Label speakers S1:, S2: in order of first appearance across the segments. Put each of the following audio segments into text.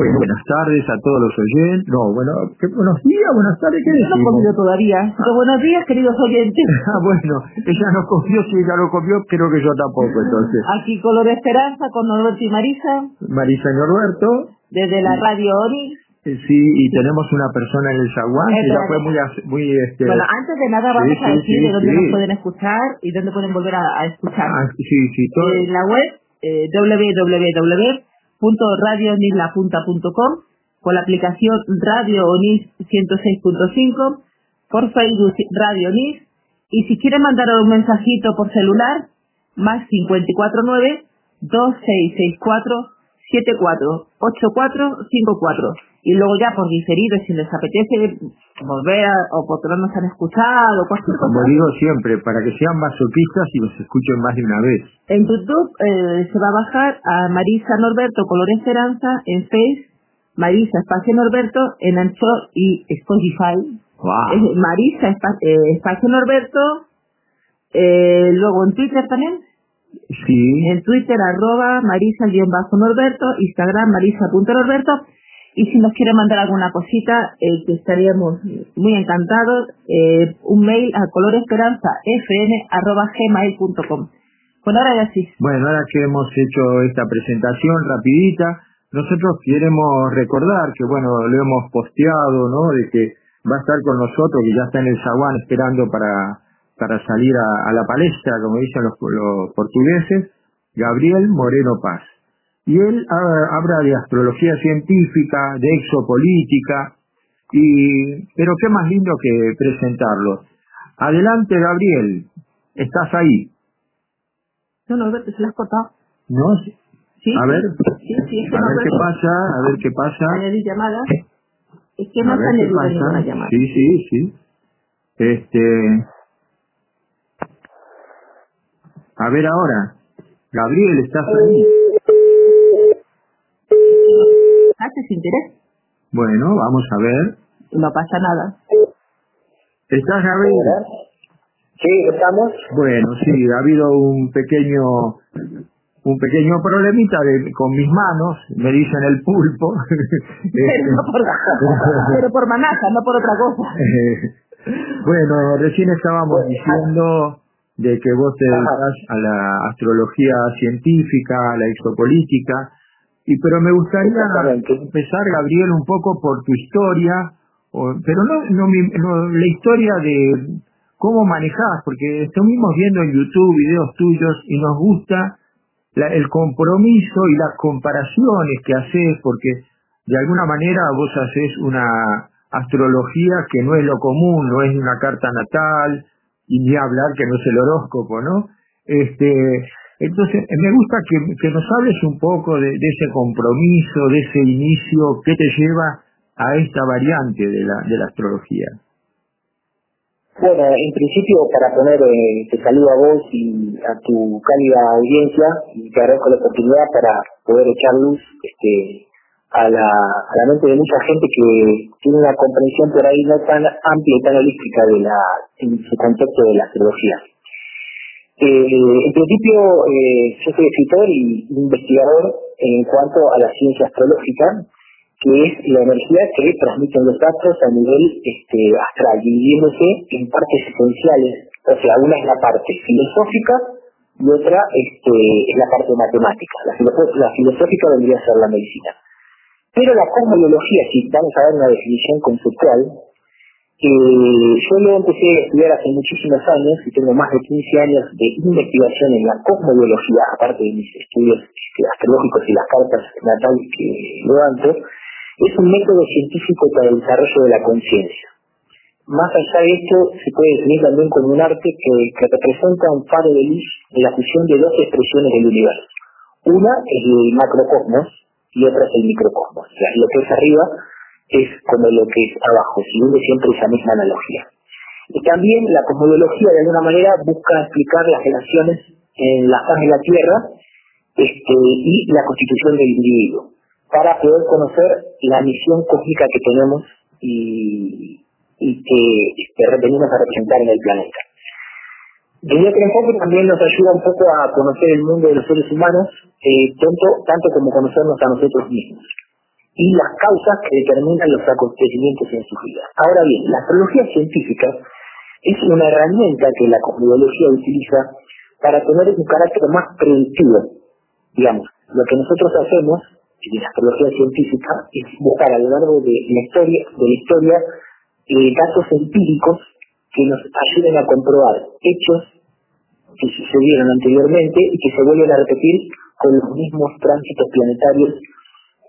S1: Bueno, buenas tardes a todos los oyentes. No, bueno, ¿qué, buenos días, buenas tardes, ¿qué
S2: Yo no he
S1: decimos?
S2: comido todavía. Pero buenos días, queridos oyentes.
S1: Ah, bueno, ella no comió, si ella lo comió, creo que yo tampoco, entonces.
S2: Aquí Color Esperanza con Norberto y Marisa,
S1: Marisa y Norberto,
S2: desde la radio Onix.
S1: eh, sí, y tenemos una persona en el zaguán que ya fue muy, muy este,
S2: Bueno, antes de nada vamos
S1: Sí,
S2: a decir
S1: sí,
S2: de dónde nos pueden escuchar y dónde pueden volver a, a escuchar.
S1: ah, sí, sí, todo,
S2: Eh, la web eh, www.radionislapunta.com con la aplicación Radio Onis 106.5 por Facebook Radio Onis y si quieren mandar un mensajito por celular más 549 2664 748454 y luego ya por diferido si les apetece volver a, o porque no nos han escuchado cualquier
S1: como
S2: cosa
S1: digo siempre, para que sean masoquistas y los escuchen más de una vez.
S2: En YouTube eh, se va a bajar a Marisa Norberto Color Esperanza, en Face, Marisa Espacio Norberto, en Anchor y Spotify.
S1: Wow.
S2: Marisa eh, Espacio Norberto, eh, luego en Twitter también,
S1: Sí,
S2: en Twitter arroba Marisa-Norberto, Instagram Marisa.norberto, y si nos quiere mandar alguna cosita, eh, que estaríamos muy encantados, eh, un mail a coloresperanzafn.gmail.com. Bueno, ahora ya sí.
S1: Bueno, ahora que hemos hecho esta presentación rapidita, nosotros queremos recordar que, bueno, lo hemos posteado, ¿no? De que va a estar con nosotros, que ya está en el zaguán esperando para, para salir a, la palestra, como dicen los, los portugueses, Gabriel Moreno Paz. Y él ah, habla de astrología científica, de exopolítica, y, pero qué más lindo que presentarlo. Adelante, Gabriel, estás ahí,
S2: No, Norberto, se las has cortado.
S1: ¿no?
S2: Sí,
S1: A ver,
S2: sí, sí, es que
S1: a ver qué pasa, a ver qué pasa.
S2: añadir llamada. Es que no
S1: pasa.
S2: ninguna llamada.
S1: Sí, sí, sí. Este. A ver ahora. Gabriel, ¿estás ahí?
S2: ¿Haces interés?
S1: Bueno, vamos a ver.
S2: No pasa nada.
S1: ¿Estás, Gabriel?
S3: Sí, estamos.
S1: Bueno, sí, ha habido un pequeño un pequeño problemita de, con mis manos, me dicen el pulpo.
S2: Pero, no por, pero por manaja, no por otra cosa.
S1: Bueno, recién estábamos diciendo de que vos te dedicas a la astrología científica, a la exopolítica, y pero me gustaría empezar, Gabriel, un poco por tu historia, o- pero no, no, la historia de cómo manejás, porque estuvimos viendo en YouTube videos tuyos y nos gusta la- el compromiso y las comparaciones que haces, porque de alguna manera vos haces una astrología que no es lo común, no es una carta natal, y ni hablar que no es el horóscopo, ¿no? Este, entonces, me gusta que, nos hables un poco de, ese compromiso, de ese inicio, que te lleva a esta variante de la, astrología.
S3: Bueno, en principio, para poner, eh, te saludo a vos y a tu cálida audiencia y te agradezco la oportunidad para poder echar luz este, a, la, mente de mucha gente que tiene una comprensión por ahí no tan amplia y tan holística de su contexto de la astrología. Eh, en principio, eh, yo soy escritor y investigador en cuanto a la ciencia astrológica, que es la energía que transmiten los astros a nivel este, astral, dividiéndose en partes esenciales. O sea, una es la parte filosófica y otra este, es la parte matemática. La, filosó- la filosófica vendría a ser la medicina. Pero la cosmobiología, si vamos a dar una definición conceptual, eh, yo lo empecé a estudiar hace muchísimos años y tengo más de 15 años de investigación en la cosmobiología, aparte de mis estudios este, astrológicos y las cartas natales que levanto, es un método científico para el desarrollo de la conciencia. Más allá de esto, se puede definir también como un arte que, representa un faro de luz en la fusión de dos expresiones del universo. Una es el macrocosmos y otra es el microcosmos. Lo que es arriba es como lo que es abajo, siguiendo siempre esa misma analogía. Y también la cosmología de alguna manera busca explicar las relaciones en la faz de la Tierra este, y la constitución del individuo, para poder conocer la misión cósmica que tenemos y, que este, a representar en el planeta. Desde otro enfoque también nos ayuda un poco a conocer el mundo de los seres humanos, eh, tanto, tanto como conocernos a nosotros mismos. Y las causas que determinan los acontecimientos en su vida. Ahora bien, la astrología científica es una herramienta que la cosmología utiliza para tener un carácter más predictivo. Digamos, lo que nosotros hacemos en la astrología científica es buscar a lo largo de la historia, de la historia eh, datos empíricos que nos ayuden a comprobar hechos que sucedieron anteriormente y que se vuelven a repetir con los mismos tránsitos planetarios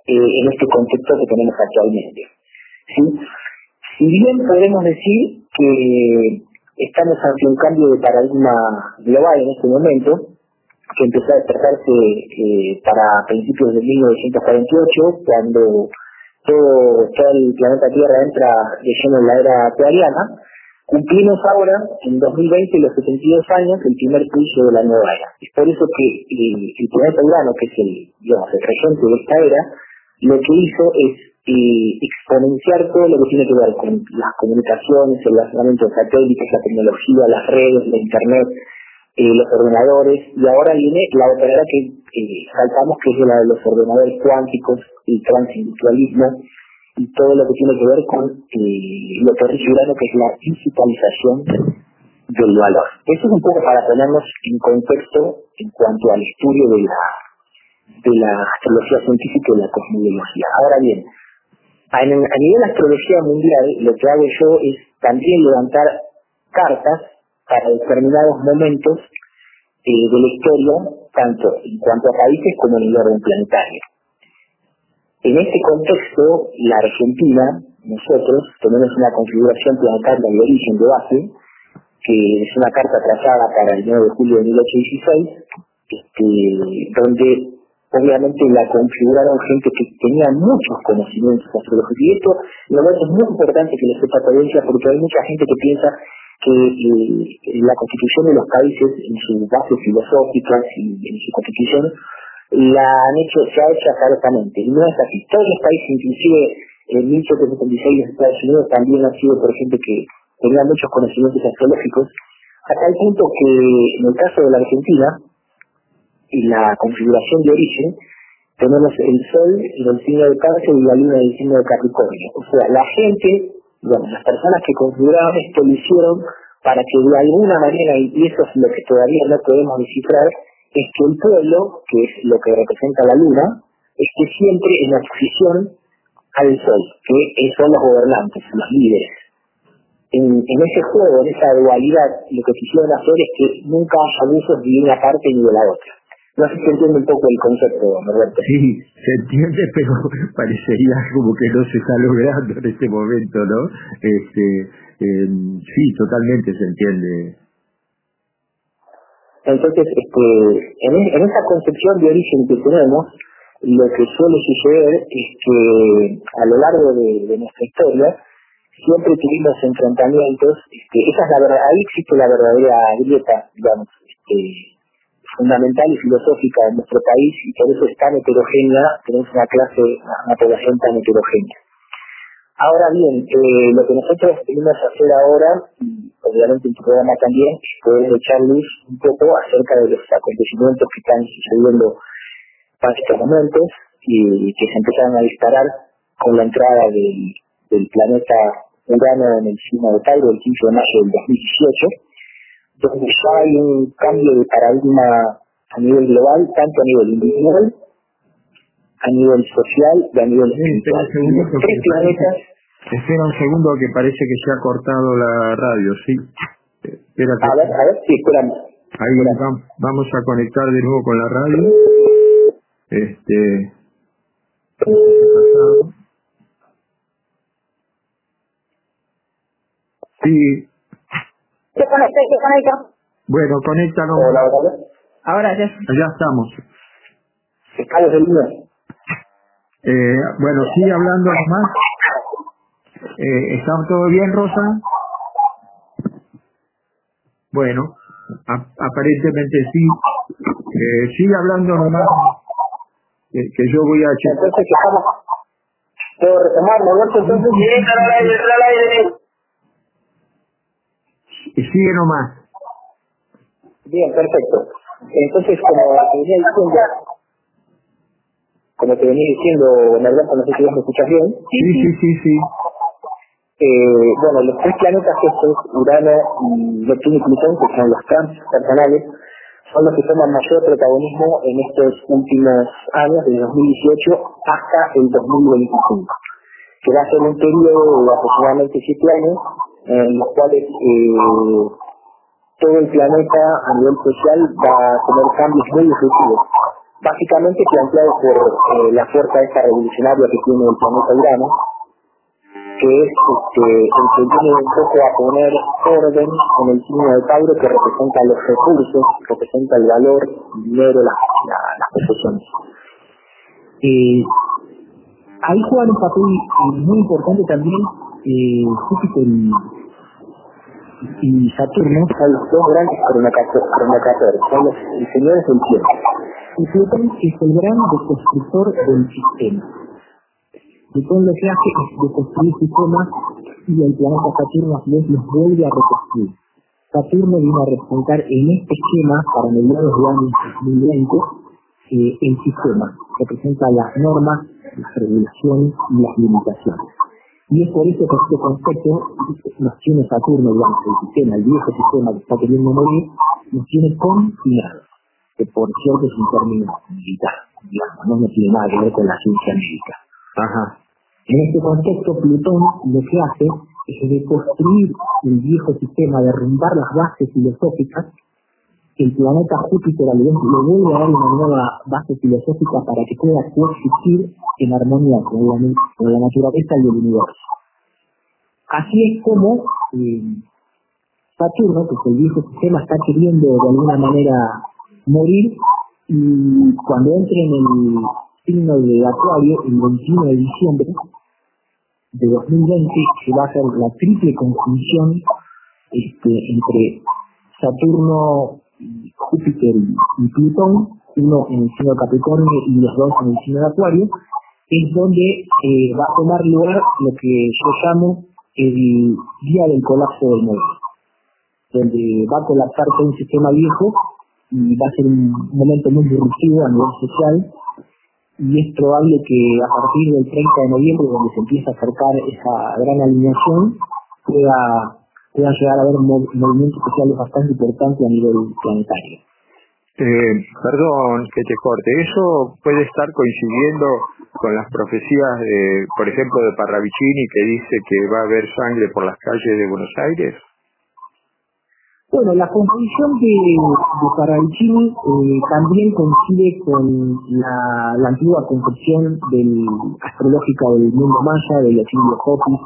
S3: eh, en este contexto que tenemos actualmente. ¿sí? Si bien podemos decir que estamos ante un cambio de paradigma global en este momento, que empezó a despertarse eh, para principios de 1948, cuando todo, todo el planeta Tierra entra de lleno en la era aquariana, cumplimos ahora, en 2020, los 72 años, el primer juicio de la nueva era. Es por eso que eh, el planeta Urano, que es el, digamos, el regente de esta era, lo que hizo es eh, exponenciar todo lo que tiene que ver con las comunicaciones, el lanzamiento de satélites, la tecnología, las redes, la internet, eh, los ordenadores, y ahora viene la otra era que eh, saltamos, que es la de los ordenadores cuánticos, el transindustrialismo, y todo lo que tiene que ver con lo que rige que es la digitalización del valor. Eso es un poco para ponernos en contexto en cuanto al estudio de la de la astrología científica y la cosmología. Ahora bien, a, nivel de astrología mundial, lo que hago yo es también levantar cartas para determinados momentos eh, de la historia, tanto en cuanto a países como en el orden planetario. En este contexto, la Argentina, nosotros tenemos una configuración planetaria de origen de base, que es una carta trazada para el 9 de julio de 1816, este, donde obviamente la configuraron gente que tenía muchos conocimientos astrológicos. Y esto, la verdad, es muy importante que lo sepa audiencia porque hay mucha gente que piensa que eh, la constitución de los países, en sus bases filosóficas y en su constitución, la han hecho, se ha hecho azaradamente. Y no es así. Todos los países, inclusive en 1876 los Estados Unidos, también han sido por gente que tenía muchos conocimientos astrológicos, hasta el punto que en el caso de la Argentina, y la configuración de origen, tenemos el Sol en el signo de cáncer y la Luna en el signo de Capricornio. O sea, la gente, digamos, las personas que configuraron esto lo hicieron para que de alguna manera, y eso es lo que todavía no podemos descifrar, es que el pueblo, que es lo que representa la Luna, esté siempre en oposición al Sol, que son los gobernantes, los líderes. En, en, ese juego, en esa dualidad, lo que quisieron hacer es que nunca haya abusos de una parte ni de la otra. No sé si se entiende un poco el concepto, Roberto.
S1: Sí, se entiende, pero parecería como que no se está logrando en este momento, ¿no? Este, eh, sí, totalmente se entiende.
S3: Entonces, este, en, en esa concepción de origen que tenemos, lo que suele suceder es que a lo largo de, de nuestra historia siempre tuvimos enfrentamientos, este, esa es la verdad, ahí existe la verdadera grieta, digamos, este, fundamental y filosófica de nuestro país y por eso es tan heterogénea, tenemos una clase, una población tan heterogénea. Ahora bien, eh, lo que nosotros venimos a hacer ahora, y obviamente en tu programa también, es poder echar luz un poco acerca de los acontecimientos que están sucediendo para estos momentos y que se empezaron a disparar con la entrada del, planeta Urano en el signo de Tauro el 15 de mayo del 2018 donde ya hay un cambio de paradigma a nivel global, tanto a nivel individual, a nivel social y a nivel espiritual.
S1: Tres planetas. Espera un segundo que parece que se ha cortado la radio, ¿sí?
S3: Espérate. A ver, a ver, sí, esperamos.
S1: Ahí vamos, vamos a conectar de nuevo con la radio. Este. Sí,
S2: ¿Qué conecta? ¿Qué conecta?
S1: Bueno, conéctanos.
S3: Hola, hola.
S2: Ahora ya.
S1: Ya estamos. Eh, bueno, sigue hablando nomás. Eh, ¿Está todo bien, Rosa? Bueno, aparentemente sí. Eh, sigue hablando nomás. que yo voy a
S3: checar. Entonces, ¿qué estamos? ¿Puedo retomar, Roberto? Entonces, bien, al aire, al aire.
S1: Y sigue nomás.
S3: Bien, perfecto. Entonces, como venía diciendo,
S4: como te venía diciendo, Norberto, no sé si vos me escuchas bien.
S1: Sí, sí, sí, sí.
S4: Eh, bueno, los tres planetas estos, Urano, Neptuno y Plutón, que son los trans personales, son los que toman mayor protagonismo en estos últimos años, desde 2018 hasta el 2025, que va a ser un periodo de aproximadamente siete años, en los cuales eh, todo el planeta a nivel social va a tener cambios muy efectivos básicamente planteado por eh, la fuerza esta revolucionaria que tiene el planeta Urano, que es este, el que viene un poco a poner orden en el signo de Tauro que representa los recursos, representa el valor, el dinero, las, la, las posesiones.
S3: Eh, ahí juegan un papel muy importante también eh, Júpiter y, Saturno.
S4: Son los dos grandes cronocatores, son los señores del tiempo
S3: y Plutón es el gran deconstructor del sistema. Plutón lo que hace es deconstruir sistemas y el planeta Saturno a su vez los vuelve a reconstruir. Saturno viene a representar en este esquema, para mediados de año 2020, eh, el sistema, representa las normas, las regulaciones y las limitaciones. Y es por eso que este concepto nos tiene Saturno, digamos, el sistema, el viejo sistema que está queriendo morir, nos tiene confinados que por cierto es un término militar, digamos, no, tiene nada que ver con la ciencia médica.
S1: Ajá.
S3: En este contexto, Plutón lo que hace es reconstruir el viejo sistema, derrumbar las bases filosóficas. El planeta Júpiter a le vuelve a dar una nueva base filosófica para que pueda coexistir en armonía con la, con la naturaleza y el universo. Así es como eh, Saturno, que es el viejo sistema, está queriendo de alguna manera morir y cuando entre en el signo de Acuario, el 21 de diciembre de 2020, se va a hacer la triple conjunción este, entre Saturno, Júpiter y Plutón, uno en el signo Capricornio y los dos en el signo de Acuario, es donde eh, va a tomar lugar lo que yo llamo el día del colapso del mundo, donde va a colapsar todo un sistema viejo y va a ser un momento muy disruptivo a nivel social. Y es probable que a partir del 30 de noviembre, donde se empieza a acercar esa gran alineación, pueda, pueda llegar a haber un movimiento social bastante importante a nivel planetario.
S1: Eh, perdón que te corte, ¿eso puede estar coincidiendo con las profecías, de, por ejemplo, de Parravicini que dice que va a haber sangre por las calles de Buenos Aires?
S3: Bueno, la composición de, de Parravicini eh, también coincide con la, la antigua concepción del, astrológica del mundo maya, de los indios Hopis,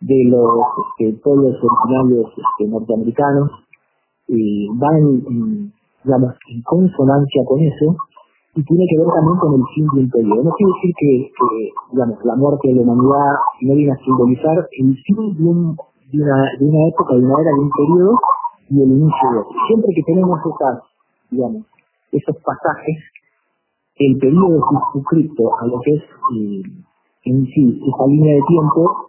S3: de los este, pueblos originarios este, norteamericanos, eh, van en, digamos, en consonancia con eso y tiene que ver también con el fin de un periodo. No quiere decir que, que digamos, la muerte de la humanidad no viene a simbolizar el fin de, un, de, una, de una época, de una era, de un periodo, y el inicio de otro. Siempre que tenemos esas, digamos, esos pasajes, el periodo circunscrito a lo que es eh, en sí esa línea de tiempo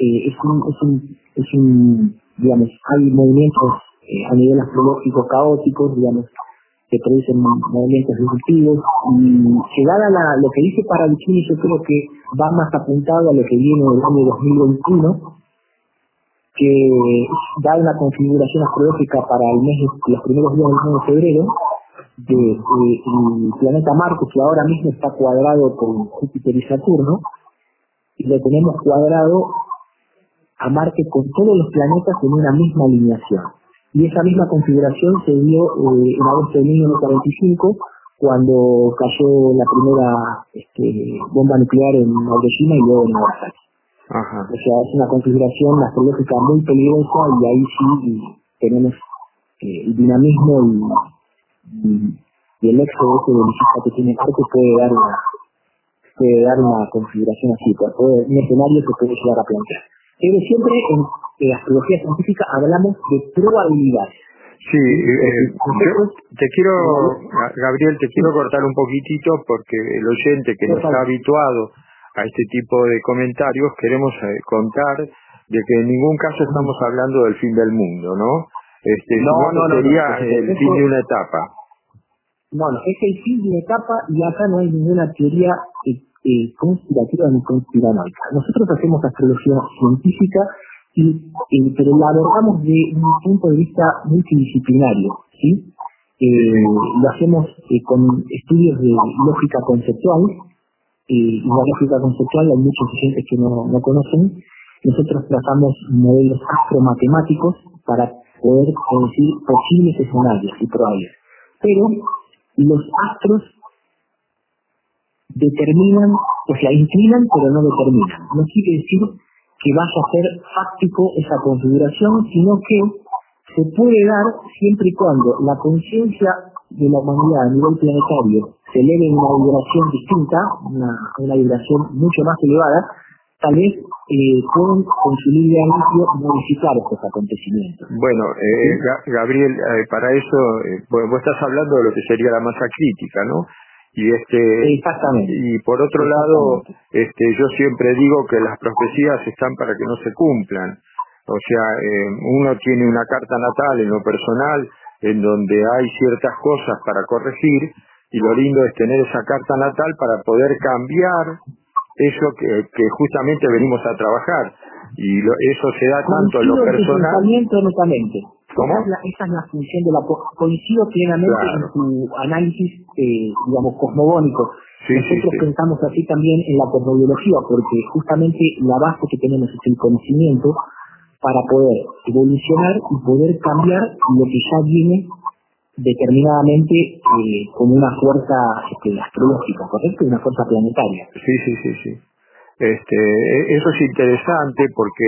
S3: eh, es, un, es, un, es un, digamos, hay movimientos eh, a nivel astrológico caóticos, digamos, que producen movimientos disruptivos. Y llegada la, lo que dice Paravicini yo creo que va más apuntado a lo que viene del año 2021 que da una configuración astrológica para el mes, los primeros días del mes de febrero, de, planeta Marte, que ahora mismo está cuadrado con Júpiter y Saturno, y lo tenemos cuadrado a Marte con todos los planetas en una misma alineación. Y esa misma configuración se dio eh, en agosto de 1945, cuando cayó la primera este, bomba nuclear en Hiroshima y luego en Nagasaki.
S1: Ajá.
S3: O sea, es una configuración astrológica muy peligrosa y ahí sí tenemos eh, el dinamismo y, y, y el éxodo ese belicista que tiene Marte puede dar una puede dar una configuración así, puede, un escenario que puede llegar a plantear. Pero siempre en, en astrología científica hablamos de probabilidades.
S1: Sí, eh, yo te quiero, Gabriel, te quiero cortar un poquitito porque el oyente que no está habituado a este tipo de comentarios, queremos eh, contar de que en ningún caso estamos hablando del fin del mundo, ¿no? Este,
S3: no, no, no,
S1: sería
S3: no,
S1: el fin de una etapa.
S3: No, no, es el fin de una etapa y acá no hay ninguna teoría eh, conspirativa ni conspiranoica. Nosotros hacemos astrología científica, y, eh, pero la abordamos de un punto de vista multidisciplinario. ¿sí? Eh, lo hacemos eh, con estudios de lógica conceptual, y la lógica conceptual hay muchos oyentes que no, no conocen. Nosotros tratamos modelos astromatemáticos para poder decir posibles escenarios y probables. Pero los astros determinan, o sea, inclinan pero no determinan. No quiere decir que vaya a ser fáctico esa configuración, sino que se puede dar siempre y cuando la conciencia de la humanidad a nivel planetario se eleve en una vibración distinta, una, una vibración mucho más elevada, tal vez eh, pueden con su libre arbitrio modificar estos acontecimientos.
S1: Bueno, eh, Gabriel, eh, para eso, eh, vos estás hablando de lo que sería la masa crítica, ¿no? Y este
S3: Exactamente.
S1: y por otro lado este yo siempre digo que las profecías están para que no se cumplan. O sea, eh, uno tiene una carta natal en lo personal en donde hay ciertas cosas para corregir y lo lindo es tener esa carta natal para poder cambiar eso que, que justamente venimos a trabajar. Y lo, eso se da tanto en lo personal
S3: ¿Cómo? Esa, es la, esa es la función de la coincido plenamente en tu análisis eh, digamos cosmogónico
S1: sí,
S3: nosotros
S1: sí, sí.
S3: pensamos así también en la cosmobiología porque justamente la base que tenemos es el conocimiento para poder evolucionar y poder cambiar lo que ya viene determinadamente eh, como una fuerza este, astrológica, ¿correcto? Una fuerza planetaria.
S1: Sí, sí, sí, sí. Este, e, eso es interesante porque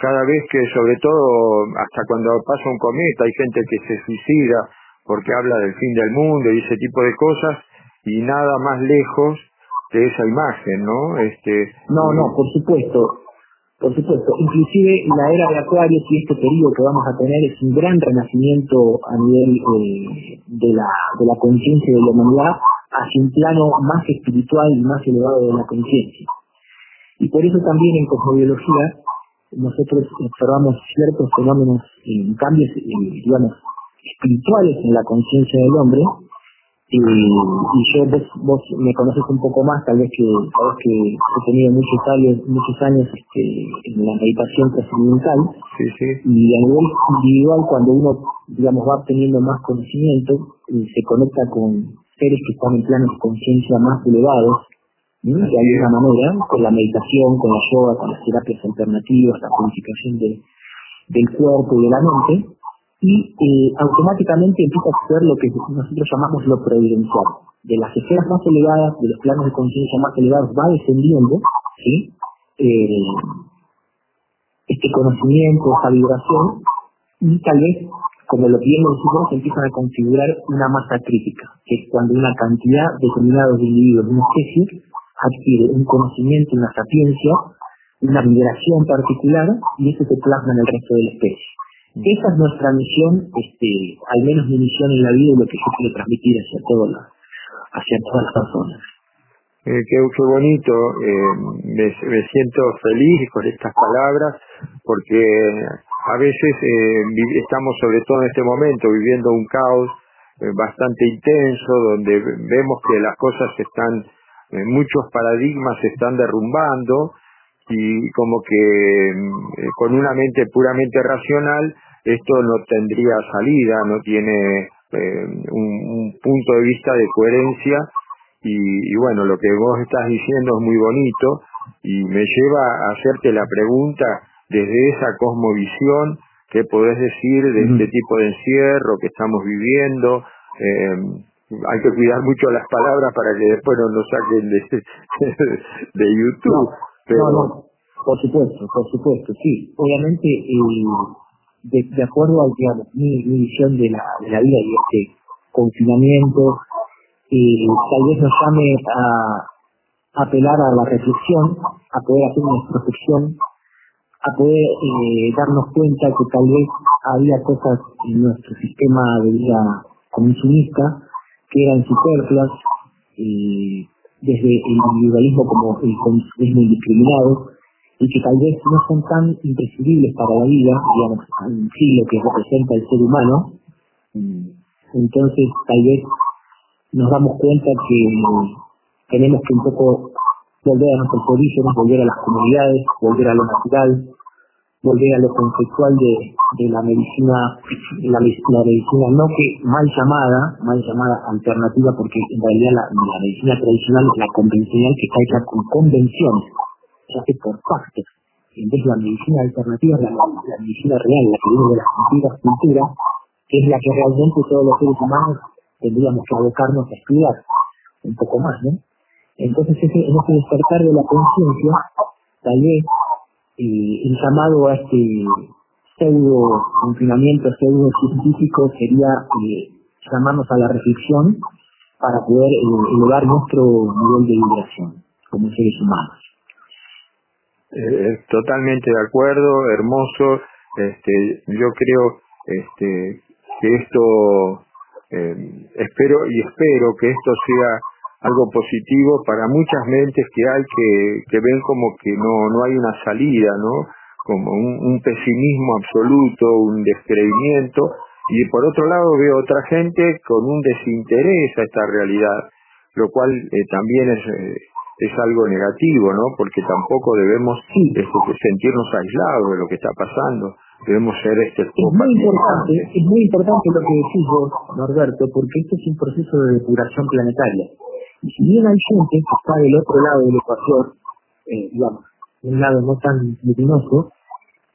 S1: cada vez que, sobre todo, hasta cuando pasa un cometa, hay gente que se suicida porque habla del fin del mundo y ese tipo de cosas, y nada más lejos de esa imagen, ¿no? Este,
S3: no, no, por supuesto. Por supuesto, inclusive la era de Acuario y este periodo que vamos a tener es un gran renacimiento a nivel eh, de la, de la conciencia de la humanidad hacia un plano más espiritual y más elevado de la conciencia. Y por eso también en cosmobiología nosotros observamos ciertos fenómenos, en cambios, eh, digamos, espirituales en la conciencia del hombre, y, y yo vos, vos me conoces un poco más tal vez que sabes que he tenido muchos años muchos años este, en la meditación trascendental
S1: sí, sí.
S3: y a nivel individual cuando uno digamos va obteniendo más conocimiento eh, se conecta con seres que están en planos de conciencia más elevados ¿sí? de alguna manera con la meditación con la yoga con las terapias alternativas la purificación de, del cuerpo y de la mente y eh, automáticamente empieza a suceder lo que nosotros llamamos lo providencial. De las esferas más elevadas, de los planos de conciencia más elevados, va descendiendo ¿sí? Eh, este conocimiento, esa vibración, y tal vez, como lo bien nosotros, empiezan a configurar una masa crítica, que es cuando una cantidad determinada de individuos de una especie adquiere un conocimiento, una sapiencia, una vibración particular, y eso se plasma en el resto de la especie. Esa es nuestra misión, este, al menos mi misión en la vida y lo que yo quiero transmitir hacia todas las, hacia todas las personas.
S1: Eh, qué, qué bonito, eh, me, me siento feliz con estas palabras porque a veces eh, estamos sobre todo en este momento viviendo un caos eh, bastante intenso donde vemos que las cosas están, muchos paradigmas se están derrumbando y como que eh, con una mente puramente racional esto no tendría salida, no tiene eh, un, un, punto de vista de coherencia y, y, bueno, lo que vos estás diciendo es muy bonito y me lleva a hacerte la pregunta desde esa cosmovisión, ¿qué podés decir de este tipo de encierro que estamos viviendo? Eh, hay que cuidar mucho las palabras para que después no nos saquen de, de YouTube.
S3: No, pero... no, no, por supuesto, por supuesto, sí. Obviamente, eh, de, de acuerdo a digamos, mi, mi visión de la, de la vida y este confinamiento, eh, tal vez nos llame a, a apelar a la reflexión, a poder hacer una introspección, a poder eh, darnos cuenta que tal vez había cosas en nuestro sistema de vida consumista eran superfluas, desde el individualismo como el consumismo indiscriminado, y que tal vez no son tan imprescindibles para la vida, digamos, en sí lo que representa el ser humano. Entonces, tal vez nos damos cuenta que tenemos que un poco volver a nuestros orígenes, volver a las comunidades, volver a lo natural, volver a lo conceptual de, de la medicina, la, la, medicina no que mal llamada, mal llamada alternativa, porque en realidad la, medicina tradicional, la convencional que está hecha con convenciones, se hace por pactos. En vez de la medicina alternativa, la, la medicina real, la que viene de las antiguas culturas, que es la que realmente todos los seres humanos tendríamos que abocarnos a estudiar un poco más, ¿no? Entonces, ese, en ese despertar de la conciencia, tal vez eh, el llamado a este pseudo confinamiento, pseudo científico sería eh, llamarnos a la reflexión para poder eh, elevar nuestro nivel de vibración como seres humanos.
S1: Eh, totalmente de acuerdo, hermoso. Este, yo creo este, que esto, espero y espero que esto sea algo positivo para muchas mentes que hay que, que ven como que no, no hay una salida, ¿no? Como un, un pesimismo absoluto, un descreimiento, y por otro lado veo otra gente con un desinterés a esta realidad, lo cual eh, también es, eh, es algo negativo, ¿no? Porque tampoco debemos este, sentirnos aislados de lo que está pasando, debemos ser este
S3: es muy importante, es muy importante lo que decís vos, Norberto, porque esto es un proceso de depuración planetaria. Y si bien hay gente que está del otro lado del ecuador, eh, digamos, un lado no tan luminoso,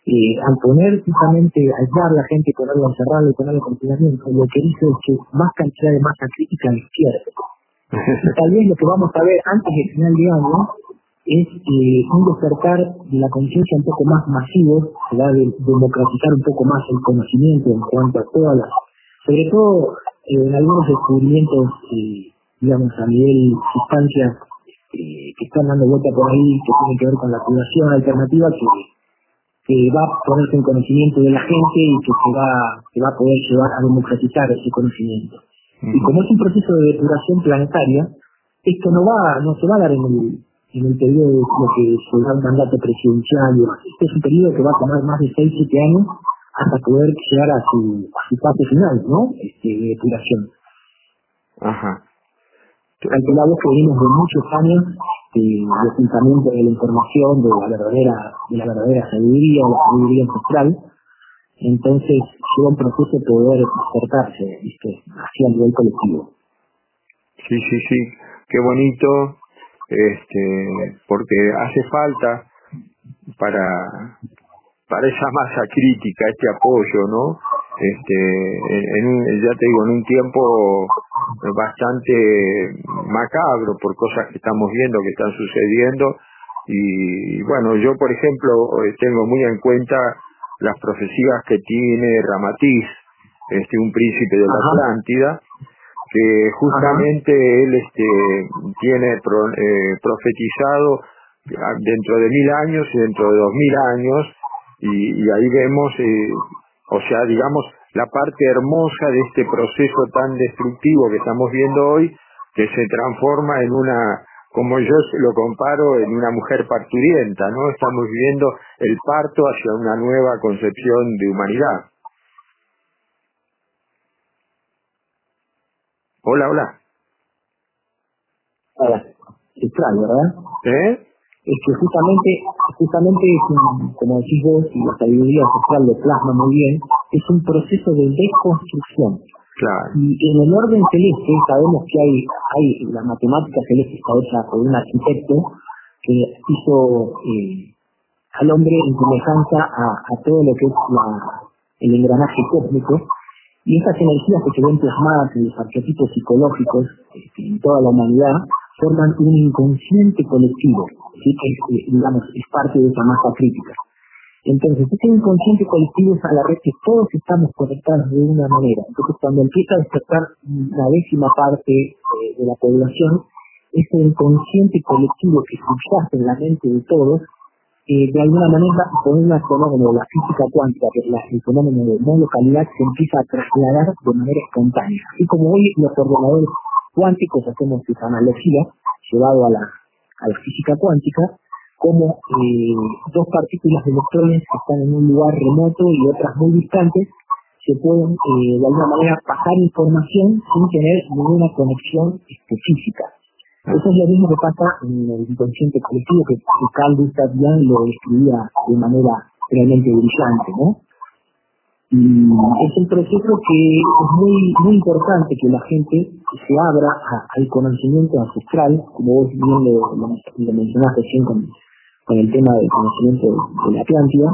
S3: eh, al poner justamente, aislar a la gente, ponerlo encerrado y ponerlo en confinamiento, lo que dice es que más cantidad de masa crítica a la izquierda. Tal vez lo que vamos a ver antes del final de año es eh, un despertar de la conciencia un poco más masivo, va a democratizar un poco más el conocimiento en cuanto a todas las, sobre todo eh, en algunos descubrimientos eh, digamos, a nivel sustancias eh, que están dando vuelta por ahí, que tienen que ver con la curación alternativa, que, que va a ponerse en conocimiento de la gente y que se va, se va a poder llevar a democratizar ese conocimiento. Y como es un proceso de depuración planetaria, esto no va, no se va a dar en el, en el periodo de lo que se da un mandato presidencial y demás. Este es un periodo que va a tomar más de 6, 7 años hasta poder llegar a su, a su fase final, ¿no? Este, de depuración.
S1: Ajá
S3: calculamos que venimos de muchos años de, de ocultamiento de la información, de la verdadera, de la verdadera sabiduría, la sabiduría ancestral. Entonces, lleva un proceso de poder despertarse, ¿viste? Hacia el nivel colectivo.
S1: Sí, sí, sí. Qué bonito, este, porque hace falta para, para esa masa crítica, este apoyo, ¿no? Este, en un, ya te digo, en un tiempo bastante macabro por cosas que estamos viendo que están sucediendo. Y bueno yo por ejemplo eh, tengo muy en cuenta las profecías que tiene Ramatiz este un príncipe de la Atlántida que justamente él este tiene eh, profetizado dentro de mil años y dentro de dos mil años. Y, y ahí vemos eh, o sea digamos la parte hermosa de este proceso tan destructivo que estamos viendo hoy, que se transforma en una, como yo lo comparo, en una mujer parturienta, ¿no? Estamos viviendo el parto hacia una nueva concepción de humanidad. Hola, hola.
S3: Hola, extraño, ¿verdad?
S1: ¿Eh?
S3: Es que justamente, justamente es un, como decís vos, y la sabiduría social lo plasma muy bien, es un proceso de desconstrucción.
S1: Claro.
S3: Y en el orden celeste sabemos que hay, hay la matemática celeste está hecha por un arquitecto que hizo eh, al hombre en semejanza a, a, todo lo que es la, el engranaje cósmico y estas energías que se ven plasmadas en los arquetipos psicológicos este, en toda la humanidad forman un inconsciente colectivo, ¿sí? que eh, digamos, es parte de esa masa crítica. Entonces, este inconsciente colectivo es a la vez que todos estamos conectados de una manera. Entonces, cuando empieza a despertar la décima parte eh, de la población, ese inconsciente colectivo que subyace en la mente de todos, eh, de alguna manera, con un fenómeno de la física cuántica, que es el fenómeno de no localidad, se empieza a trasladar de manera espontánea. Así como hoy los ordenadores cuánticos hacemos esa analogía, llevado a la, física cuántica, como eh, dos partículas de electrones que están en un lugar remoto y otras muy distantes se pueden eh, de alguna manera pasar información sin tener ninguna conexión este, física. Eso es lo mismo que pasa en el inconsciente colectivo que, Carl Gustav Jung lo describía de manera realmente brillante, ¿no? Y es un proceso que es muy muy importante que la gente se abra al conocimiento ancestral, como vos bien lo, lo, mencionaste recién con, con el tema del conocimiento de la Atlántida,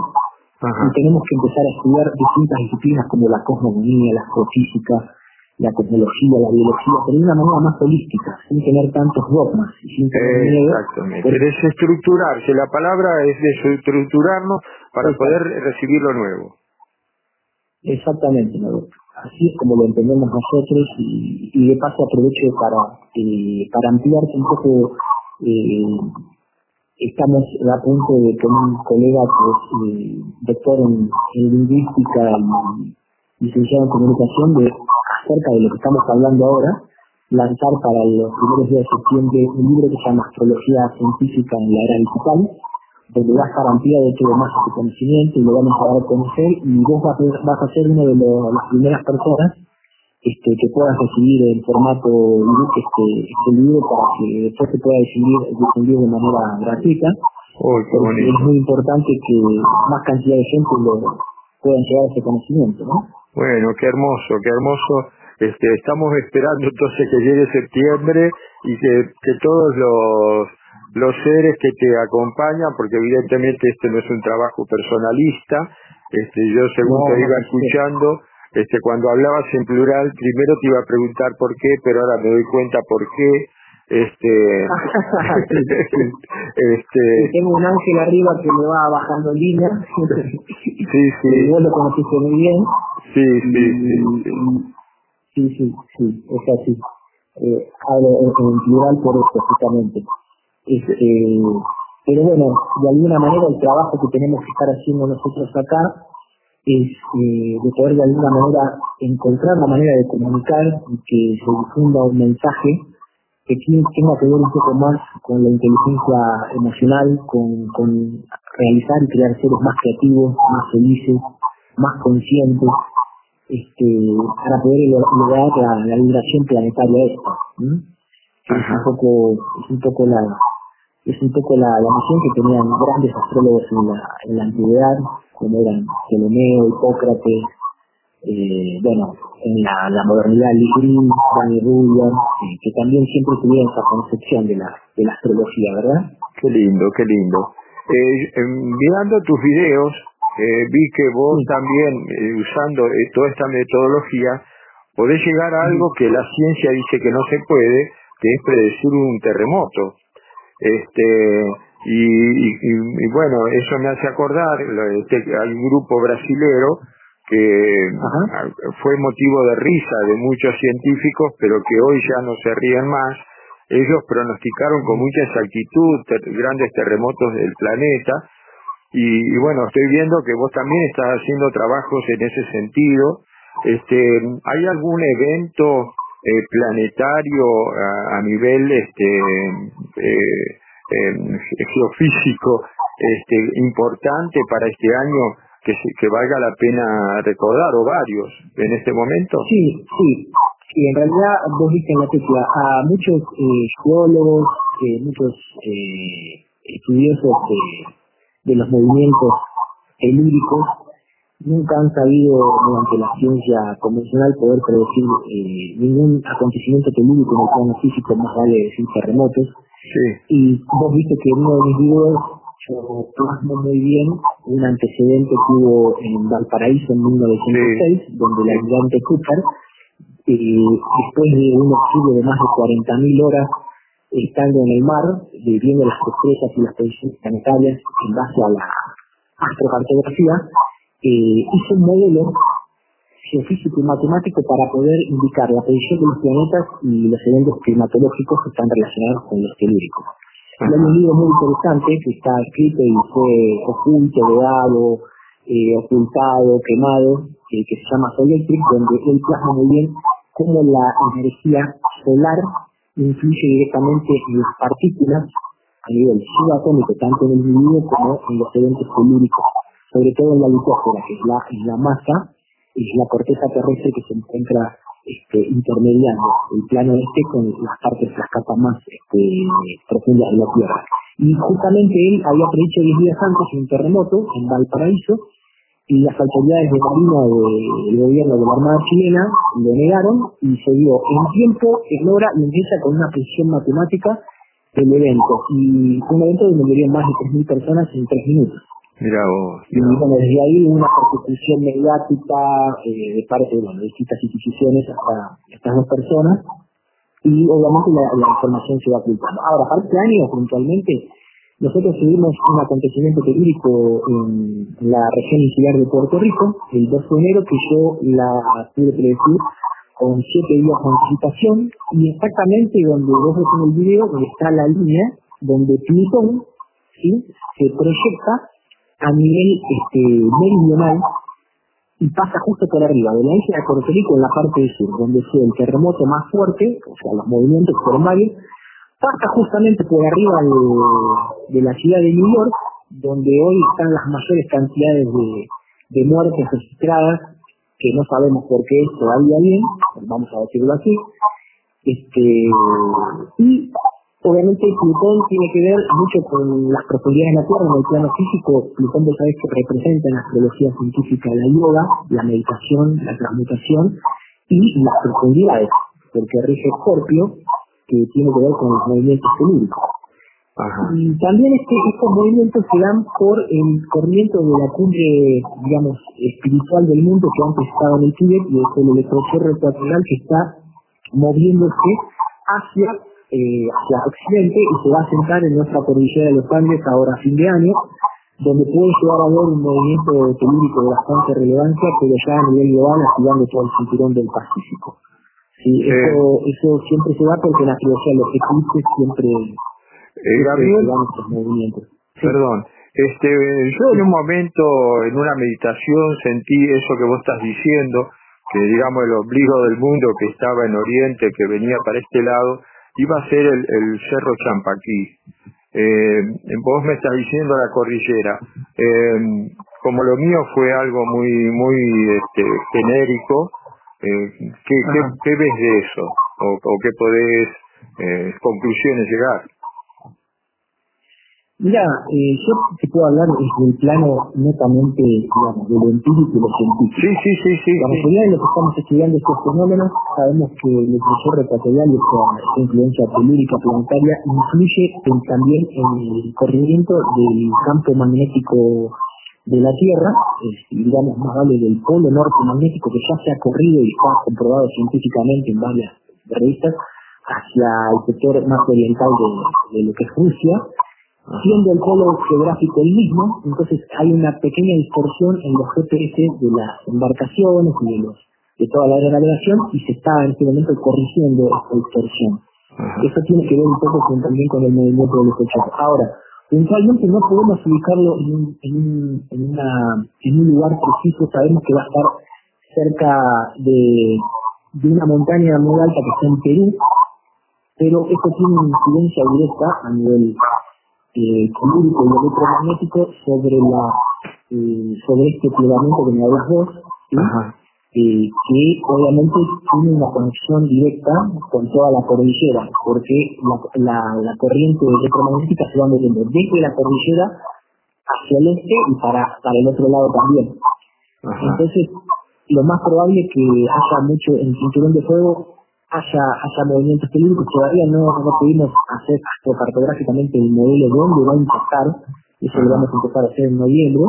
S3: y tenemos que empezar a estudiar distintas disciplinas como la cosmogonía, la astrofísica, la tecnología, la biología, pero de una manera más holística, sin tener tantos dogmas y sin tener
S1: miedo. Exactamente, desestructurarse, la palabra es desestructurarnos para poder recibir lo nuevo.
S3: Exactamente, así es como lo entendemos nosotros y, de paso aprovecho para, eh, para ampliarte un poco eh, estamos a punto de que un colega que es eh, doctor en, lingüística y licenciado en comunicación de acerca de lo que estamos hablando ahora, lanzar para los primeros días de septiembre un libro que se llama Astrología Científica en la Era Digital, donde va a estar ampliado todo más este conocimiento y lo vamos a a conocer y vos vas, a ser una de las primeras personas este, que puedas recibir en formato este, este libro para que después se pueda difundir, de manera gratuita. es muy importante que más cantidad de gente lo puedan llegar a ese conocimiento, ¿no?
S1: Bueno, qué hermoso, qué hermoso. Este, estamos esperando entonces que llegue septiembre y que, que todos los los seres que te acompañan, porque evidentemente este no es un trabajo personalista, este, yo según te iba escuchando, este, cuando hablabas en plural, primero te iba a preguntar por qué, pero ahora me doy cuenta por qué. Este,
S3: este, tengo un ángel arriba que me va bajando en línea.
S1: sí, sí.
S3: Vos lo conociste muy bien.
S1: Sí, sí, sí.
S3: Sí, sí, sí, es así. Eh, hablo en, plural por esto, justamente. Este, pero bueno, de alguna manera el trabajo que tenemos que estar haciendo nosotros acá es eh, de poder de alguna manera encontrar la manera de comunicar y que se difunda un mensaje que tenga que ver un poco más con la inteligencia emocional, con, con realizar y crear seres más creativos, más felices, más conscientes, este, para poder lograr la, la vibración planetaria esta. Es un poco, es un poco la, es un poco la, la misión que tenían grandes astrólogos en la, en la antigüedad, como eran Ptolomeo, Hipócrates, eh, bueno, en la, la modernidad Ligrin, Dani Rubio, eh, que también siempre tuvieron esa concepción de la, de la astrología, ¿verdad?
S1: Qué lindo, qué lindo. Eh, mirando tus videos, eh, vi que vos también, eh, usando eh, toda esta metodología, podés llegar a algo que la ciencia dice que no se puede, que es predecir un terremoto. Este, y, y, bueno, eso me hace acordar, este, hay un grupo brasilero que fue motivo de risa de muchos científicos, pero que hoy ya no se ríen más. Ellos pronosticaron con mucha exactitud grandes terremotos del planeta y, bueno, estoy viendo que vos también estás haciendo trabajos en ese sentido. Este, ¿Hay algún evento eh, planetario a, nivel este, eh, eh, geofísico este, importante para este año que, que valga la pena recordar o varios en este momento?
S3: Sí, sí. Y en realidad vos viste en la tecla a muchos geólogos, muchos estudiosos de, de los movimientos telúricos nunca han sabido, mediante la ciencia convencional, poder predecir eh, ningún acontecimiento telúrico en el plano físico, más vale decir terremotos. Y vos viste que en uno de mis videos yo plasmo muy bien un antecedente que hubo en Valparaíso en 1906, donde el ayudante Cooper, eh, después de un estudio de más de 40.000 horas estando en el mar, viendo las estrellas y las posiciones planetarias en base a la astrocartografía, eh, hizo un modelo geofísico y matemático para poder indicar la posición de los planetas y los eventos climatológicos que están relacionados con los telúricos. Hay un libro muy interesante que está escrito y fue oculto, vedado, eh, ocultado, quemado, eh, que se llama Electric, donde él plasma muy bien cómo la energía solar influye directamente en las partículas a nivel subatómico, tanto en el individuo como en los eventos telúricos sobre todo en la litosfera, que es la, la masa, es la corteza terrestre que se encuentra este, intermediando el plano este con las partes, las capas más este, profundas de la Tierra. Y justamente él había predicho 10 días antes un terremoto en Valparaíso y las autoridades de Marina del gobierno de la Armada chilena lo negaron y se dio en tiempo, en hora y en fecha con una precisión matemática del evento. Y un evento donde murieron más de 3.000 personas en 3 minutos.
S1: Mira vos.
S3: Y bueno, desde ahí una persecución mediática eh, de parte bueno, de distintas instituciones hasta estas dos personas y obviamente la, la información se va ocultando. Ahora, para este año puntualmente, nosotros tuvimos un acontecimiento telúrico en la región insular de Puerto Rico, el 2 de enero, que yo la pude predecir con siete días de anticipación y exactamente donde vos ves en el video, está la línea, donde Plutón ¿sí? se proyecta a nivel este, meridional y pasa justo por arriba de la isla de Puerto Rico en la parte del sur, donde fue el terremoto más fuerte, o sea, los movimientos fueron varios, pasa justamente por arriba de, de la ciudad de New York, donde hoy están las mayores cantidades de, de muertes registradas, que no sabemos por qué es todavía bien, vamos a decirlo así, este, y Obviamente Plutón tiene que ver mucho con las profundidades de la Tierra en el plano físico. Plutón, vos sabés que representa en la astrología científica la yoga, la meditación, la transmutación y las profundidades, porque rige Scorpio, que tiene que ver con los movimientos telúricos. Y también este, estos movimientos se dan por el corrimiento de la cumbre, digamos, espiritual del mundo que antes estaba en el Tíbet y es el electrochorro ecuatorial que está moviéndose hacia eh, hacia Occidente y se va a sentar en nuestra cordillera de los Andes ahora a fin de año, donde puede llegar a haber un movimiento telúrico de bastante relevancia, pero ya a nivel global activando todo el cinturón del Pacífico. Sí, eso, eso siempre se da porque la astrología de los eclipses siempre,
S1: Eh,
S3: siempre
S1: Gabriel,
S3: se dan estos movimientos.
S1: Perdón, este, yo en un momento, en una meditación, sentí eso que vos estás diciendo, que digamos el ombligo del mundo que estaba en Oriente, que venía para este lado, iba a ser el, el Cerro Champaquí. Eh, vos me estás diciendo la cordillera. Eh, como lo mío fue algo muy, muy este, genérico, eh, ¿qué, qué,
S3: Ajá.
S1: qué ves de eso? ¿O, o qué podés, eh, conclusiones llegar?
S3: Mira, eh, yo te puedo hablar desde el plano netamente, digamos, de lo empírico y lo científico.
S1: Sí, sí, sí, sí.
S3: La mayoría de los que estamos estudiando estos fenómenos sabemos que el electroshock ecuatorial y esta influencia telúrica planetaria influye en- también en el corrimiento del campo magnético de la Tierra, digamos más vale del polo norte magnético que ya se ha corrido y está comprobado científicamente en varias revistas hacia el sector más oriental de, de lo que es Rusia, siendo el polo geográfico el mismo, entonces hay una pequeña distorsión en los GPS de las embarcaciones y de, los, de toda la aeronavegación y se está en este momento corrigiendo esta distorsión. Eso tiene que ver un poco con, también con el movimiento de los hechos. Ahora, puntualmente no podemos ubicarlo en un, en un, en una, en un lugar preciso, sabemos que va a estar cerca de, de una montaña muy alta que está en Perú, pero esto tiene una incidencia directa a nivel eh, telúrico y electromagnético sobre la eh, sobre este plegamiento que me vos, ¿sí? Eh, que obviamente tiene una conexión directa con toda la cordillera, porque la, la, la corriente electromagnética se va moviendo desde la cordillera hacia el este y para, para el otro lado también.
S1: Ajá.
S3: Entonces, lo más probable es que haya mucho en el cinturón de fuego, haya, haya movimientos telúricos. Todavía no, no pudimos hacer cartográficamente el modelo de dónde va a impactar. Eso lo vamos a empezar a hacer en noviembre.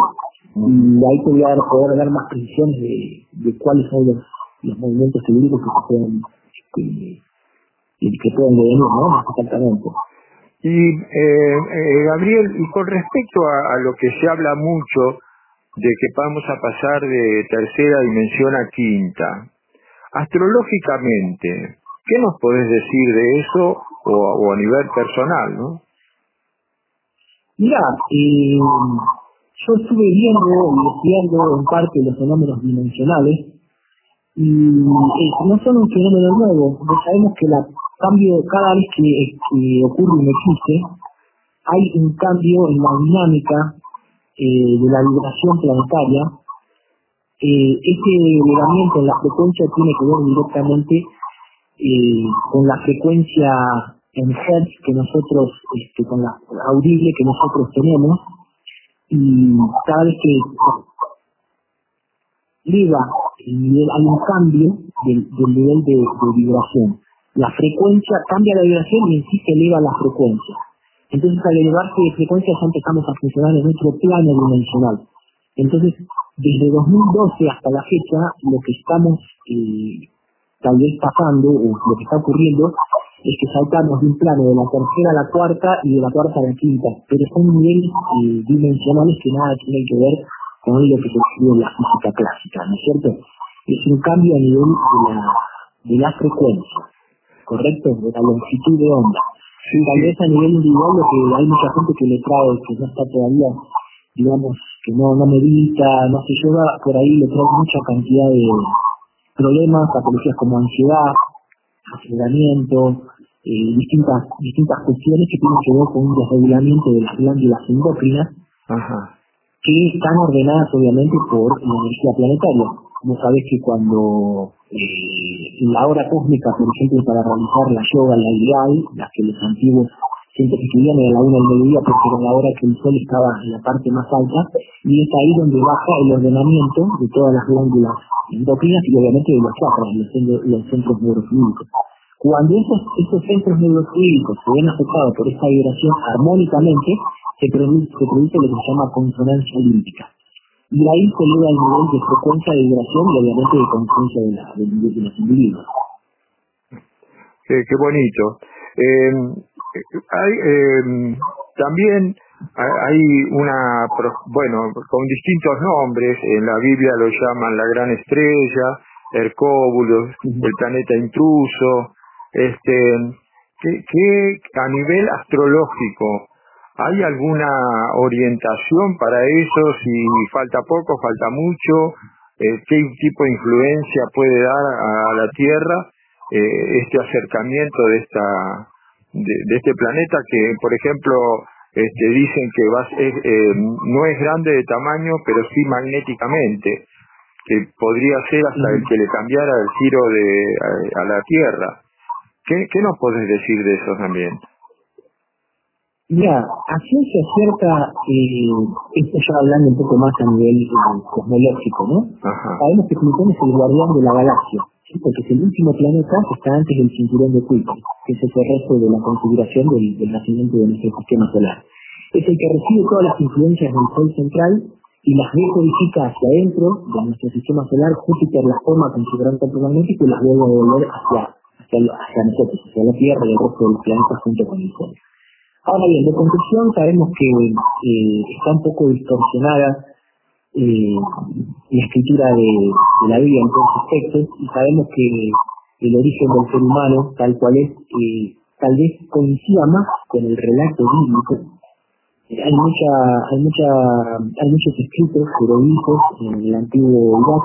S3: Y ahí te voy a dar- poder dar más precisiones de, de cuáles son los, los movimientos telúricos que se pueden, que, que pueden devenir, ¿no? Más exactamente.
S1: Y eh, eh, Gabriel, y con respecto a lo que se habla mucho de que vamos a pasar de tercera dimensión a quinta, astrológicamente, ¿qué nos podés decir de eso o, a nivel personal, no?
S3: Mira, eh, yo estuve viendo y estudiando en parte los fenómenos dimensionales y eh, no son un fenómeno nuevo. Ya sabemos que la cambio cada vez que, que ocurre un eclipse hay un cambio en la dinámica eh, de la vibración planetaria eh, ese elevamiento en la frecuencia tiene que ver directamente eh, con la frecuencia en hertz que nosotros, este, con la audible que nosotros tenemos, y cada vez que eleva el nivel, hay un cambio del, nivel de, de, vibración. La frecuencia cambia la vibración y en sí se eleva la frecuencia. Entonces al elevarse de frecuencia ya empezamos a funcionar en otro plano dimensional. Entonces, desde 2012 hasta la fecha, lo que estamos eh, tal vez pasando, o lo que está ocurriendo, es que saltamos de un plano de la tercera a la cuarta y de la cuarta a la quinta, pero son niveles eh, dimensionales que nada tienen que ver con lo que se escribe en la física clásica, ¿no es cierto? Es un cambio a nivel de la, frecuencia, ¿correcto? De la longitud de onda. Tal vez a nivel individual lo que hay mucha gente que le trae, que no está todavía, digamos, que no, no medita, no se lleva, por ahí le trae mucha cantidad de problemas, patologías como ansiedad, aceleramiento, eh, distintas, distintas cuestiones que tienen que ver con un desregulamiento de las glándulas endócrinas, que están ordenadas obviamente por la energía planetaria. Como sabes que cuando eh, la hora cósmica, por ejemplo, para realizar la yoga, la ideal, las que los antiguos siempre escribían a la una del mediodía porque era la hora que el sol estaba en la parte más alta, y es ahí donde baja el ordenamiento de todas las glándulas endocrinas y obviamente de los chakras, los, los centros neurofluídicos. Cuando esos, esos centros neurofluídicos se ven afectados por esta vibración armónicamente, se produce, se produce lo que se llama consonancia olímpica. Y ahí se eleva el nivel de frecuencia de vibración y obviamente de conciencia de, los individuos.
S1: Qué, qué bonito. Eh, hay, eh, también hay una, bueno, con distintos nombres, en la Biblia lo llaman la gran estrella, Hercóbulos, el planeta intruso, este, ¿qué, qué, a nivel astrológico, ¿hay alguna orientación para eso? Si falta poco, falta mucho, eh, ¿qué tipo de influencia puede dar a la Tierra eh, este acercamiento de esta de, de, este planeta que, por ejemplo, este, dicen que va, es, eh, no es grande de tamaño, pero sí magnéticamente, que podría ser hasta el que le cambiara el giro de, a, a la Tierra. ¿Qué, ¿Qué nos puedes decir de eso también?
S3: Mira, a ciencia cierta, eh, esto ya hablando un poco más a nivel eh, cosmológico, ¿no?
S1: Ajá.
S3: Sabemos que Plutón es el guardián de la galaxia, ¿sí? porque es el último planeta que está antes del cinturón de Kuiper, que es ese resto de la configuración del, del nacimiento de nuestro sistema solar. Es el que recibe todas las influencias del Sol central y las decodifica hacia adentro de nuestro sistema solar, Júpiter las toma con su gran campo magnético y las vuelve a devolver hacia, hacia, hacia nosotros, hacia la Tierra y el resto del planeta junto con el Sol. Ahora bien, de construcción sabemos que eh, está un poco distorsionada eh, la escritura de, la Biblia en todos aspectos y sabemos que el origen del ser humano, tal cual es, eh, tal vez coincida más con el relato bíblico. hay mucha, hay mucha, hay muchos escritos jeroglíficos en el antiguo Irak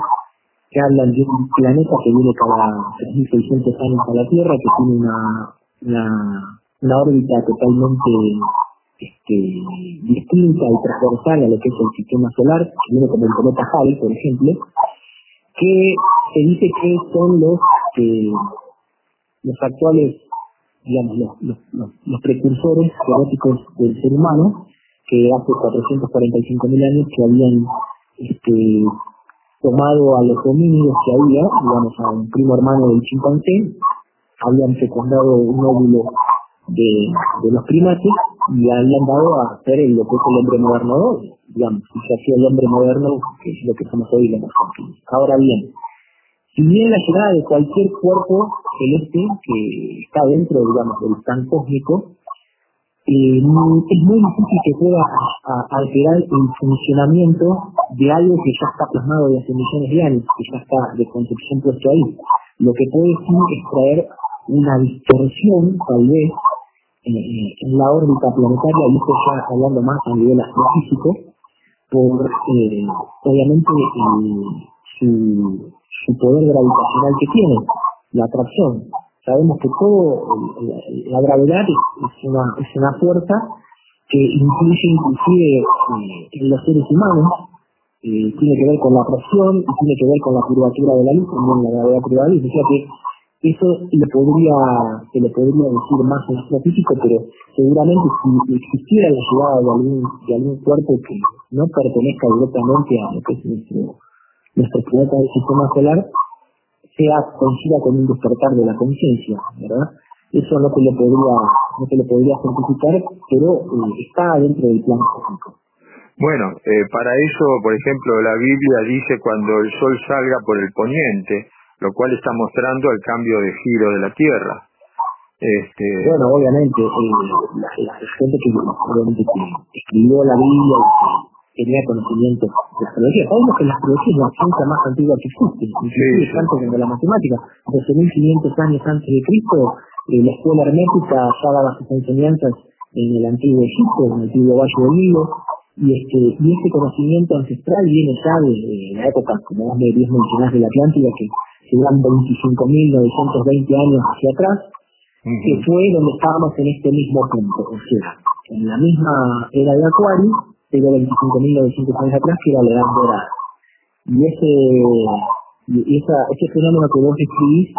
S3: que hablan de un planeta que viene cada 3.600 años a la Tierra, que tiene una una órbita totalmente este, distinta y transversal a lo que es el sistema solar, viene como el cometa Halley, por ejemplo, que se dice que son los eh, los actuales, digamos, los, los, precursores genéticos del ser humano, que hace 445.000 años que habían este, tomado a los homínidos que había, digamos, a un primo hermano del chimpancé, habían fecundado un óvulo de, los primates y habían dado a hacer lo que es el hombre moderno digamos, y se hacía el hombre moderno, que es lo que somos hoy los argentinos. Ahora bien, si bien la llegada de cualquier cuerpo celeste que está dentro, digamos, del plan cósmico, eh, es muy difícil que pueda alterar el funcionamiento de algo que ya está plasmado de hace millones de años, que ya está de concepción puesto ahí. Lo que puede sí es traer una distorsión, tal vez, eh, en la órbita planetaria, y esto ya hablando más a nivel astrofísico, por eh, obviamente eh, su, su poder gravitacional que tiene, la atracción. Sabemos que todo, la gravedad es una, es una fuerza que influye inclusive en los seres humanos, eh, tiene que ver con la presión y tiene que ver con la curvatura de la luz, también la gravedad curva de la que eso se le podría decir más en astrofísico, pero seguramente si existiera la llegada de algún, cuerpo que no pertenezca directamente a lo que es nuestro, nuestro planeta del sistema solar, sea coincida con un despertar de la conciencia, ¿verdad? Eso no se le podría, no se le podría certificar, pero eh, está dentro del plan cósmico.
S1: Bueno, eh, para eso, por ejemplo, la Biblia dice cuando el sol salga por el poniente, lo cual está mostrando el cambio de giro de la Tierra.
S3: Este... Bueno, obviamente, eh, la, la, gente que, obviamente, que escribió la Biblia y tenía conocimiento de la astrología. Sabemos que la astrología es la ciencia más antigua que existe, inclusive sí, sí. antes de la matemática. 12.500 años antes de Cristo, eh, la escuela hermética ya daba sus enseñanzas en el antiguo Egipto, en el antiguo Valle del Nilo, y este y este conocimiento ancestral viene ya de, la época, como vos me mencionás, de la Atlántida, que dan 25.920 años hacia atrás, que fue donde estábamos en este mismo punto, o sea, en la misma era de Acuario, pero 25.900 años atrás, que era la edad dorada. Y ese, y esa, ese fenómeno que vos escribís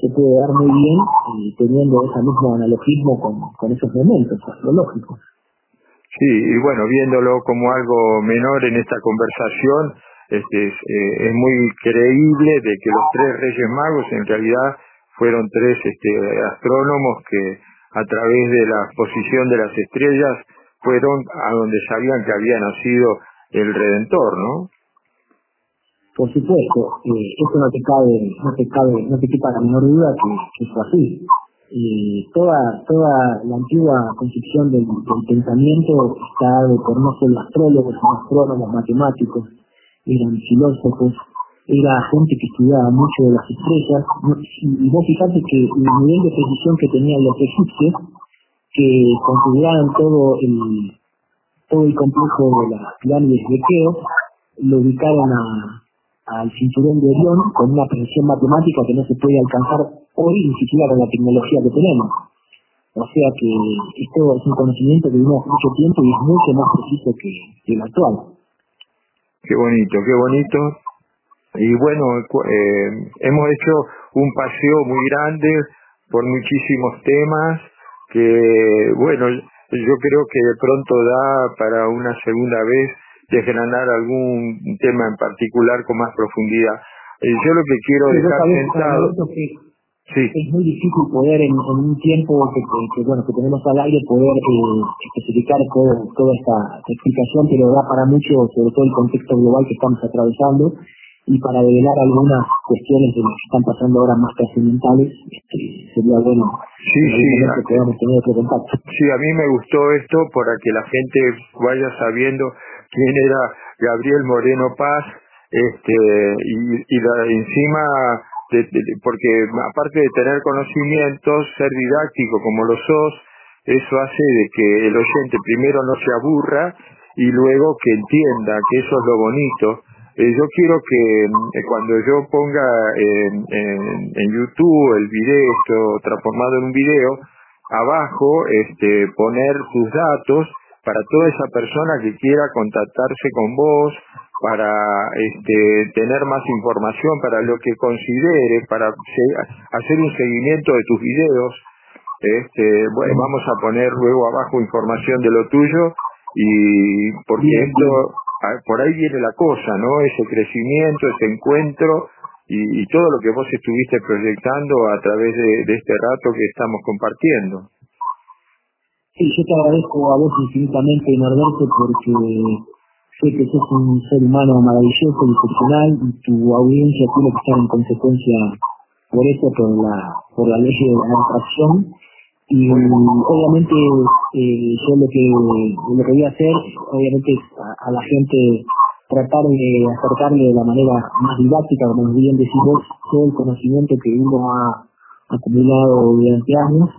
S3: se puede dar muy bien y teniendo ese mismo analogismo con, con esos momentos astrológicos.
S1: Sí, y bueno, viéndolo como algo menor en esta conversación, este, es, eh, es muy creíble de que los tres reyes magos en realidad fueron tres este, astrónomos que a través de la posición de las estrellas fueron a donde sabían que había nacido el Redentor, ¿no?
S3: Por supuesto, eh, eso no te cabe, no te cabe, no te quepa la menor duda que, que fue así y toda, toda la antigua concepción del, pensamiento está dado por no solo astrólogos, sino astrónomos, matemáticos, eran filósofos, era gente que estudiaba mucho de las estrellas, y vos fijate que el nivel de precisión que tenían los egipcios, que consideraban todo el, todo el complejo de las pirámides de Keops, lo ubicaron a, al cinturón de Orión con una precisión matemática que no se puede alcanzar hoy ni siquiera con la tecnología que tenemos. O sea que esto es un conocimiento que vimos mucho tiempo y es mucho más preciso que el actual.
S1: Qué bonito, qué bonito. Y bueno, eh, hemos hecho un paseo muy grande por muchísimos temas que, bueno, yo creo que de pronto da para una segunda vez desgranar algún tema en particular con más profundidad. Eh, yo lo que quiero dejar sentado...
S3: Sí. Es muy difícil poder en, un tiempo que, que, bueno que tenemos al aire poder eh, especificar todo, toda esta explicación, pero da para mucho, sobre todo el contexto global que estamos atravesando y para develar algunas cuestiones de lo que están pasando ahora más trascendentales, este, sería bueno
S1: sí, sí,
S3: que podamos tener otro contacto.
S1: Sí, a mí me gustó esto para que la gente vaya sabiendo quién era Gabriel Moreno Paz, este, y, y la, encima, porque aparte de tener conocimientos, ser didáctico como lo sos, eso hace de que el oyente primero no se aburra y luego que entienda que eso es lo bonito. Eh, yo quiero que eh, cuando yo ponga en, en, en, YouTube el video, esto transformado en un video, abajo este, poner tus datos para toda esa persona que quiera contactarse con vos, para este, tener más información, para lo que considere, para hacer un seguimiento de tus videos. Este, bueno, vamos a poner luego abajo información de lo tuyo y porque esto, por ahí viene la cosa, ¿no? Ese crecimiento, ese encuentro y, y todo lo que vos estuviste proyectando a través de, de este rato que estamos compartiendo.
S3: Sí, yo te agradezco a vos infinitamente, Norberto, porque sé que sos un ser humano maravilloso y excepcional y tu audiencia tiene que estar en consecuencia por eso, por la, por la ley de la atracción. Y obviamente eh, yo lo que, lo que voy a hacer, obviamente, a, a la gente tratar de acercarle de la manera más didáctica, como bien decís vos, todo el conocimiento que uno ha acumulado durante años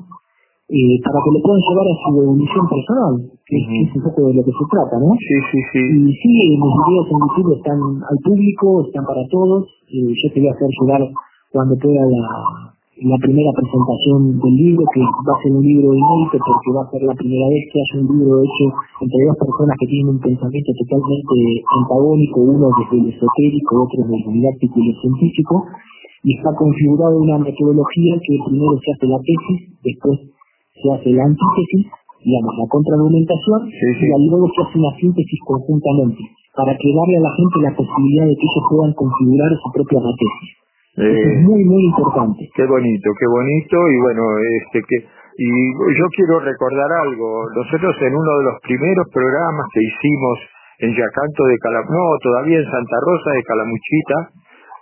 S3: eh, para que le puedan llevar a su evolución personal, que, uh -huh. es un poco de lo que se trata, ¿no?
S1: Sí, sí, sí.
S3: Y sí, mis videos en YouTube están al público, están para todos, y yo te voy a hacer llegar cuando pueda la, la primera presentación del libro, que va a ser un libro inédito porque va a ser la primera vez que haya un libro hecho entre dos personas que tienen un pensamiento totalmente antagónico, uno desde el esotérico, otro desde el didáctico y el científico, y está configurado una metodología que primero se hace la tesis, después se hace la antítesis, digamos, la contraargumentación, y luego se hace una síntesis conjuntamente, para que darle a la gente la posibilidad de que ellos puedan configurar su propia tesis. es eh, muy, muy importante.
S1: Qué bonito, qué bonito, y bueno, este que y yo quiero recordar algo, nosotros en uno de los primeros programas que hicimos en Yacanto de Calam no, todavía en Santa Rosa de Calamuchita,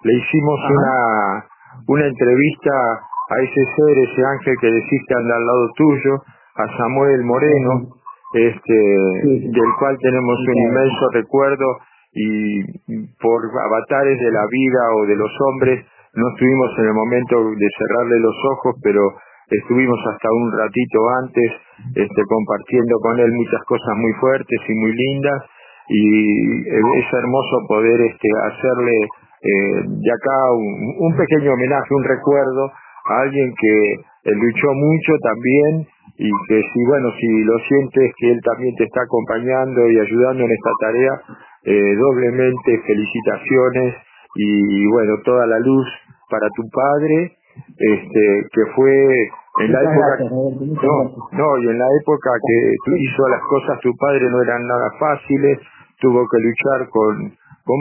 S1: le hicimos una una entrevista a ese ser, ese ángel que decís que anda al lado tuyo, a Samuel Moreno, este, del cual tenemos un inmenso recuerdo y por avatares de la vida o de los hombres no estuvimos en el momento de cerrarle los ojos, pero estuvimos hasta un ratito antes este, compartiendo con él muchas cosas muy fuertes y muy lindas y es hermoso poder este, hacerle eh, de acá un, un pequeño homenaje, un recuerdo alguien que luchó mucho también y que si bueno si lo sientes que él también te está acompañando y ayudando en esta tarea eh, doblemente felicitaciones y, bueno toda la luz para tu padre este que fue en la época no no y en la época que hizo las cosas tu padre no eran nada fáciles tuvo que luchar con, con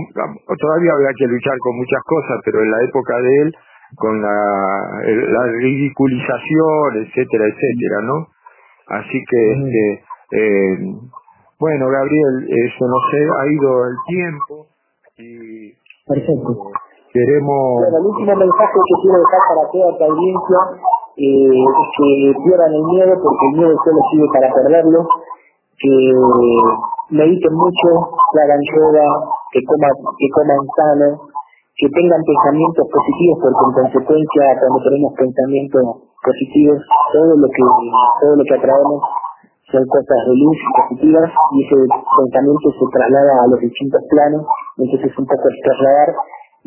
S1: todavía había que luchar con muchas cosas pero en la época de él con la, la ridiculización, etcétera, etcétera, ¿no? Así que, este, eh, bueno, Gabriel, eso no sé, ha ido el tiempo y
S3: Perfecto.
S1: queremos...
S4: Bueno, el último mensaje que quiero dejar para toda tu audiencia eh, es que pierdan el miedo, porque el miedo solo sirve para perderlo, que mediten mucho, que hagan yoga, que coman, que coman sano, que tengan pensamientos positivos porque en consecuencia cuando tenemos pensamientos positivos todo lo que todo lo que atraemos son cosas de luz positivas y ese pensamiento se traslada a los distintos planos entonces un poco es trasladar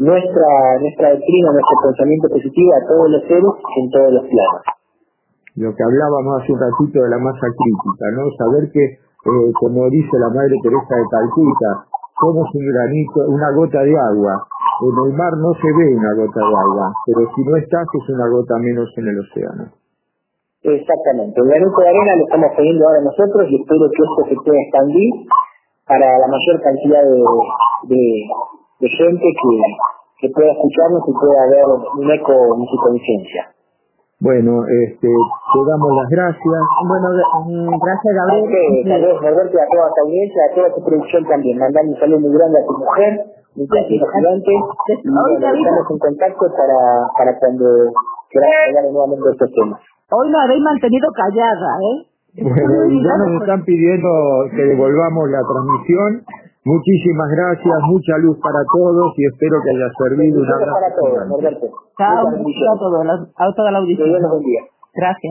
S4: nuestra nuestra doctrina nuestro pensamiento positivo a todos los seres en todos los planos.
S1: Lo que hablábamos hace un ratito de la masa crítica no saber que eh, como dice la madre Teresa de Calcuta somos un granito una gota de agua en el mar no se ve una gota de agua, pero si no estás es una gota menos en el océano.
S4: Exactamente. El granito de arena lo estamos poniendo ahora nosotros y espero que esto se pueda expandir para la mayor cantidad de, de, de gente que, que pueda escucharnos y pueda ver un eco en su conciencia.
S1: Bueno, este, te damos las gracias.
S2: Bueno, mm, gracias Gabriel.
S4: Saludos Roberto a toda tu audiencia, a toda tu producción también. Mandar un saludo muy grande a tu mujer, saludo gigante. Estamos en contacto para, para cuando quieras hablar nuevamente de estos temas.
S2: Hoy la habéis mantenido callada, ¿eh?
S1: Bueno, ya nos están pidiendo que devolvamos la transmisión. Muchísimas gracias, mucha luz para todos y espero que haya servido. Un
S4: abrazo para todos, Norberto.
S2: Chao, a todos, a toda la audiencia.
S4: Gracias.